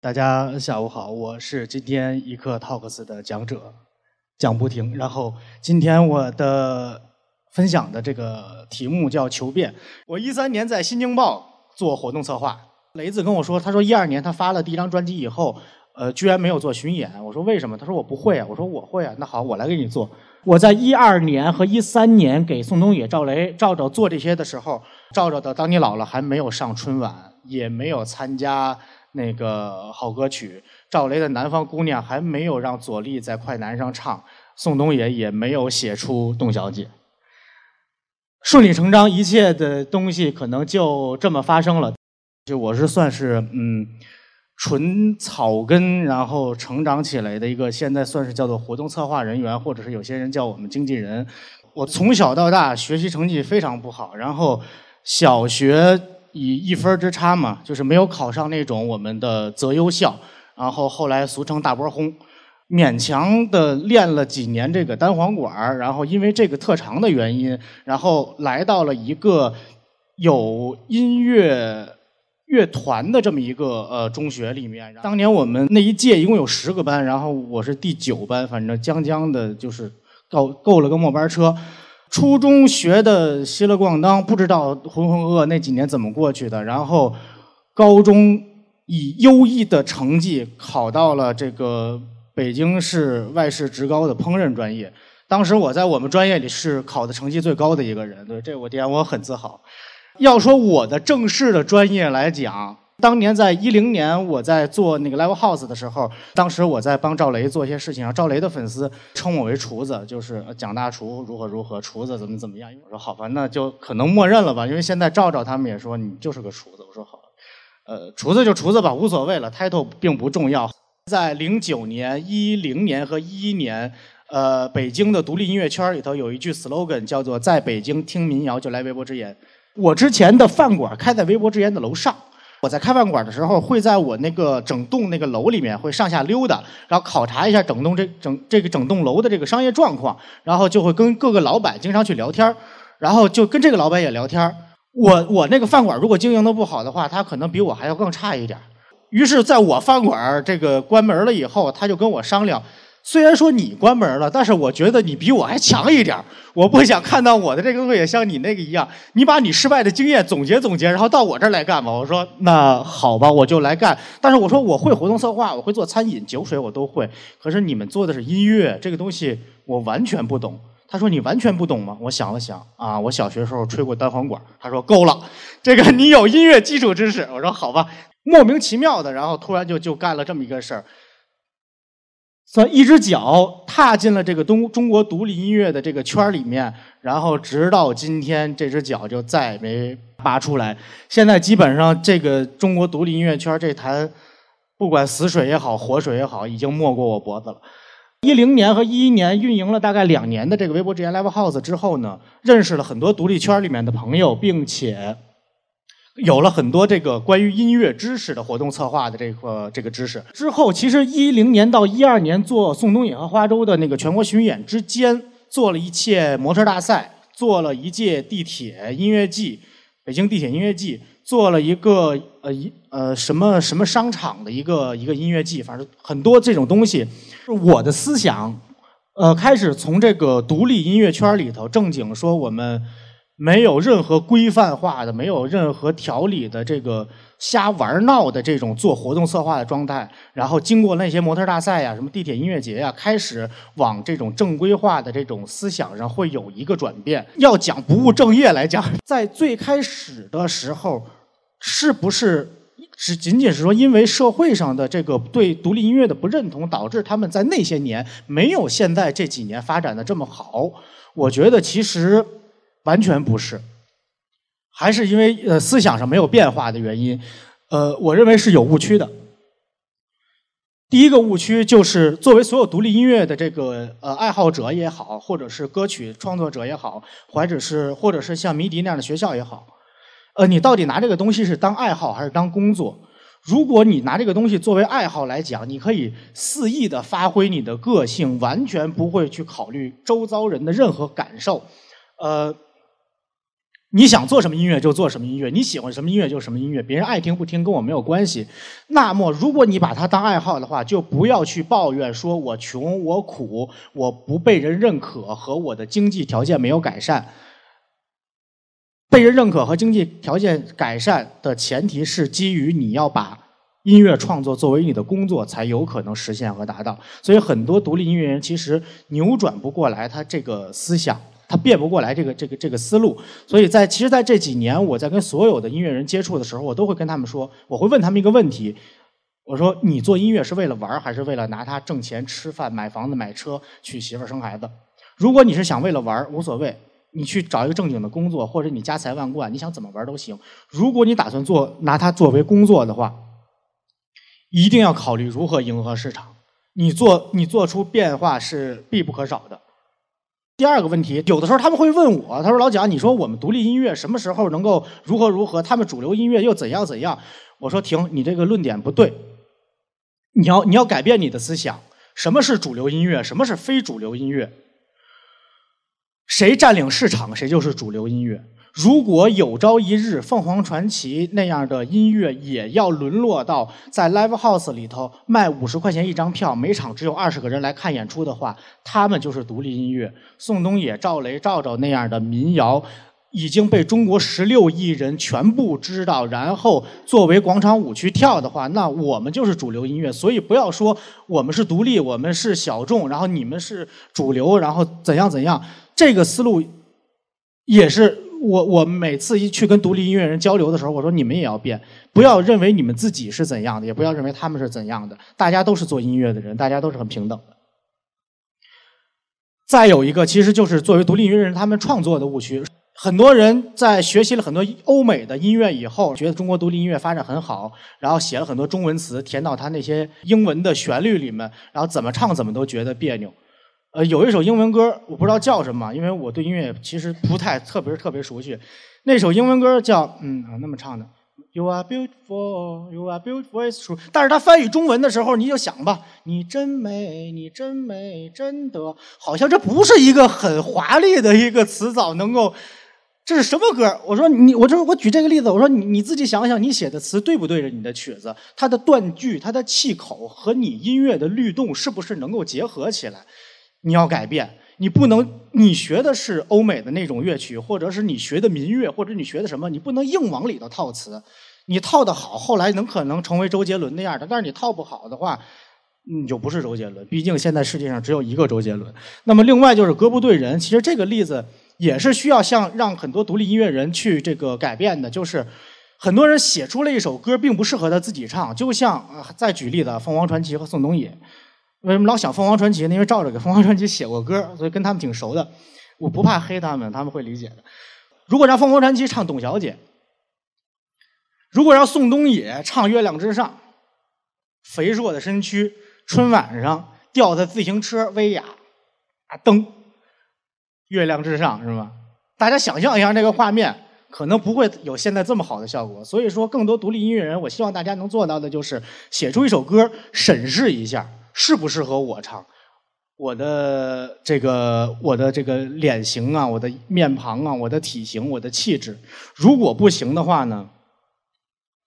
大家下午好，我是今天一课 Talks 的讲者蒋不停。然后今天我的分享的这个题目叫求变。我一三年在新京报做活动策划，雷子跟我说，他说一二年他发了第一张专辑以后，呃，居然没有做巡演。我说为什么？他说我不会啊。我说我会啊。那好，我来给你做。我在一二年和一三年给宋冬野、赵雷、赵赵做这些的时候，赵赵的《当你老了》还没有上春晚，也没有参加。那个好歌曲，赵雷的《南方姑娘》还没有让左立在快男上唱，宋冬野也没有写出《董小姐》。顺理成章，一切的东西可能就这么发生了。就我是算是嗯，纯草根，然后成长起来的一个，现在算是叫做活动策划人员，或者是有些人叫我们经纪人。我从小到大学习成绩非常不好，然后小学。以一分之差嘛，就是没有考上那种我们的择优校，然后后来俗称大波轰，勉强的练了几年这个单簧管然后因为这个特长的原因，然后来到了一个有音乐乐团的这么一个呃中学里面。当年我们那一届一共有十个班，然后我是第九班，反正将将的就是够够了个末班车。初中学的稀了咣当，不知道浑浑噩噩那几年怎么过去的。然后，高中以优异的成绩考到了这个北京市外事职高的烹饪专业。当时我在我们专业里是考的成绩最高的一个人，对这我点我很自豪。要说我的正式的专业来讲。当年在一零年，我在做那个 Live House 的时候，当时我在帮赵雷做一些事情。然后赵雷的粉丝称我为厨子，就是蒋大厨如何如何，厨子怎么怎么样。我说好吧，那就可能默认了吧，因为现在赵赵他们也说你就是个厨子。我说好，呃，厨子就厨子吧，无所谓了，title 并不重要。在零九年、一零年和一一年，呃，北京的独立音乐圈里头有一句 slogan 叫做“在北京听民谣就来微博之言”。我之前的饭馆开在微博之言的楼上。我在开饭馆的时候，会在我那个整栋那个楼里面会上下溜达，然后考察一下整栋这整这个整栋楼的这个商业状况，然后就会跟各个老板经常去聊天然后就跟这个老板也聊天我我那个饭馆如果经营的不好的话，他可能比我还要更差一点于是，在我饭馆这个关门了以后，他就跟我商量。虽然说你关门了，但是我觉得你比我还强一点我不想看到我的这个东西也像你那个一样。你把你失败的经验总结总结，然后到我这儿来干吧。我说那好吧，我就来干。但是我说我会活动策划，我会做餐饮、酒水，我都会。可是你们做的是音乐，这个东西我完全不懂。他说你完全不懂吗？我想了想啊，我小学时候吹过单簧管。他说够了，这个你有音乐基础知识。我说好吧，莫名其妙的，然后突然就就干了这么一个事儿。算一只脚踏进了这个东中国独立音乐的这个圈里面，然后直到今天，这只脚就再也没拔出来。现在基本上这个中国独立音乐圈这坛，不管死水也好，活水也好，已经没过我脖子了。一零年和一一年运营了大概两年的这个微博之言 Live House 之后呢，认识了很多独立圈里面的朋友，并且。有了很多这个关于音乐知识的活动策划的这个这个知识之后，其实一零年到一二年做宋冬野和花粥的那个全国巡演之间，做了一届模特大赛，做了一届地铁音乐季，北京地铁音乐季，做了一个呃一呃什么什么商场的一个一个音乐季，反正很多这种东西，我的思想，呃，开始从这个独立音乐圈里头正经说我们。没有任何规范化的、没有任何条理的这个瞎玩闹的这种做活动策划的状态，然后经过那些模特大赛呀、什么地铁音乐节呀，开始往这种正规化的这种思想上会有一个转变。要讲不务正业来讲，在最开始的时候，是不是只仅仅是说因为社会上的这个对独立音乐的不认同，导致他们在那些年没有现在这几年发展的这么好？我觉得其实。完全不是，还是因为呃思想上没有变化的原因，呃，我认为是有误区的。第一个误区就是，作为所有独立音乐的这个呃爱好者也好，或者是歌曲创作者也好，或者是或者是像迷笛那样的学校也好，呃，你到底拿这个东西是当爱好还是当工作？如果你拿这个东西作为爱好来讲，你可以肆意的发挥你的个性，完全不会去考虑周遭人的任何感受，呃。你想做什么音乐就做什么音乐，你喜欢什么音乐就什么音乐，别人爱听不听跟我没有关系。那么，如果你把它当爱好的话，就不要去抱怨说我穷、我苦、我不被人认可和我的经济条件没有改善。被人认可和经济条件改善的前提是基于你要把音乐创作作为你的工作，才有可能实现和达到。所以，很多独立音乐人其实扭转不过来他这个思想。他变不过来这个这个这个思路，所以在其实在这几年，我在跟所有的音乐人接触的时候，我都会跟他们说，我会问他们一个问题，我说你做音乐是为了玩还是为了拿它挣钱、吃饭、买房子、买车、娶媳妇、生孩子？如果你是想为了玩无所谓，你去找一个正经的工作，或者你家财万贯，你想怎么玩都行。如果你打算做拿它作为工作的话，一定要考虑如何迎合市场。你做你做出变化是必不可少的。第二个问题，有的时候他们会问我，他说：“老蒋，你说我们独立音乐什么时候能够如何如何？他们主流音乐又怎样怎样？”我说：“停，你这个论点不对。你要你要改变你的思想。什么是主流音乐？什么是非主流音乐？谁占领市场，谁就是主流音乐。”如果有朝一日凤凰传奇那样的音乐也要沦落到在 live house 里头卖五十块钱一张票，每场只有二十个人来看演出的话，他们就是独立音乐。宋冬野、赵雷、赵赵那样的民谣已经被中国十六亿人全部知道，然后作为广场舞去跳的话，那我们就是主流音乐。所以不要说我们是独立，我们是小众，然后你们是主流，然后怎样怎样，这个思路也是。我我每次一去跟独立音乐人交流的时候，我说你们也要变，不要认为你们自己是怎样的，也不要认为他们是怎样的，大家都是做音乐的人，大家都是很平等的。再有一个，其实就是作为独立音乐人他们创作的误区，很多人在学习了很多欧美的音乐以后，觉得中国独立音乐发展很好，然后写了很多中文词填到他那些英文的旋律里面，然后怎么唱怎么都觉得别扭。呃，有一首英文歌，我不知道叫什么，因为我对音乐其实不太特别特别熟悉。那首英文歌叫嗯啊，那么唱的，You are beautiful, you are beautiful, is true。但是它翻译中文的时候，你就想吧，你真美，你真美，真的，好像这不是一个很华丽的一个词藻能够。这是什么歌？我说你，我这我举这个例子，我说你你自己想想，你写的词对不对着你的曲子？它的断句、它的气口和你音乐的律动是不是能够结合起来？你要改变，你不能，你学的是欧美的那种乐曲，或者是你学的民乐，或者你学的什么，你不能硬往里头套词。你套的好，后来能可能成为周杰伦那样的，但是你套不好的话，你就不是周杰伦。毕竟现在世界上只有一个周杰伦。那么另外就是歌不对人，其实这个例子也是需要像让很多独立音乐人去这个改变的，就是很多人写出了一首歌，并不适合他自己唱，就像再举例子，凤凰传奇和宋冬野。为什么老想凤凰传奇呢？因为照着给凤凰传奇写过歌，所以跟他们挺熟的。我不怕黑他们，他们会理解的。如果让凤凰传奇唱《董小姐》，如果让宋冬野唱《月亮之上》，肥硕的身躯，春晚上吊的自行车，威亚啊蹬，月亮之上是吗？大家想象一下这个画面，可能不会有现在这么好的效果。所以说，更多独立音乐人，我希望大家能做到的就是写出一首歌，审视一下。适不适合我唱？我的这个，我的这个脸型啊，我的面庞啊，我的体型，我的气质，如果不行的话呢，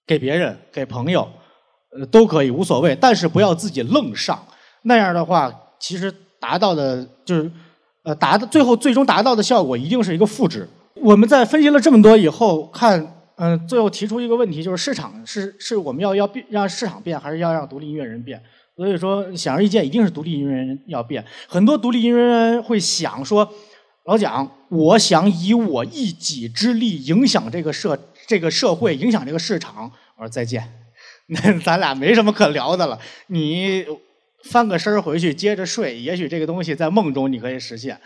给别人、给朋友，呃，都可以，无所谓。但是不要自己愣上，那样的话，其实达到的就是，呃，达到最后最终达到的效果一定是一个负值。我们在分析了这么多以后，看，嗯，最后提出一个问题，就是市场是是我们要要变让市场变，还是要让独立音乐人变？所以说，显而易见，一定是独立音乐人要变。很多独立音乐人会想说：“老蒋，我想以我一己之力影响这个社、这个社会，影响这个市场。”我说再见，那咱俩没什么可聊的了。你翻个身回去接着睡，也许这个东西在梦中你可以实现。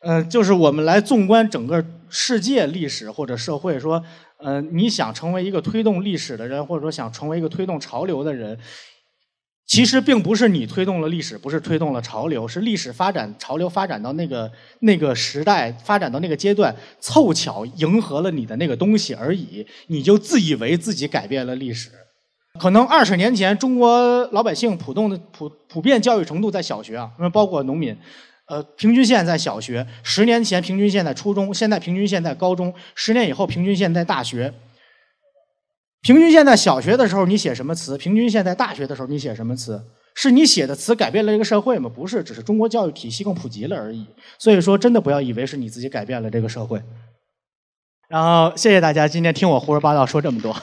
嗯，就是我们来纵观整个世界历史或者社会，说，嗯，你想成为一个推动历史的人，或者说想成为一个推动潮流的人。其实并不是你推动了历史，不是推动了潮流，是历史发展、潮流发展到那个那个时代，发展到那个阶段，凑巧迎合了你的那个东西而已。你就自以为自己改变了历史。可能二十年前，中国老百姓普通的普普遍教育程度在小学啊，因为包括农民，呃，平均线在小学，十年前平均线在初中，现在平均线在高中，十年以后平均线在大学。平均线在小学的时候你写什么词？平均线在大学的时候你写什么词？是你写的词改变了这个社会吗？不是，只是中国教育体系更普及了而已。所以说，真的不要以为是你自己改变了这个社会。然后，谢谢大家今天听我胡说八道说这么多。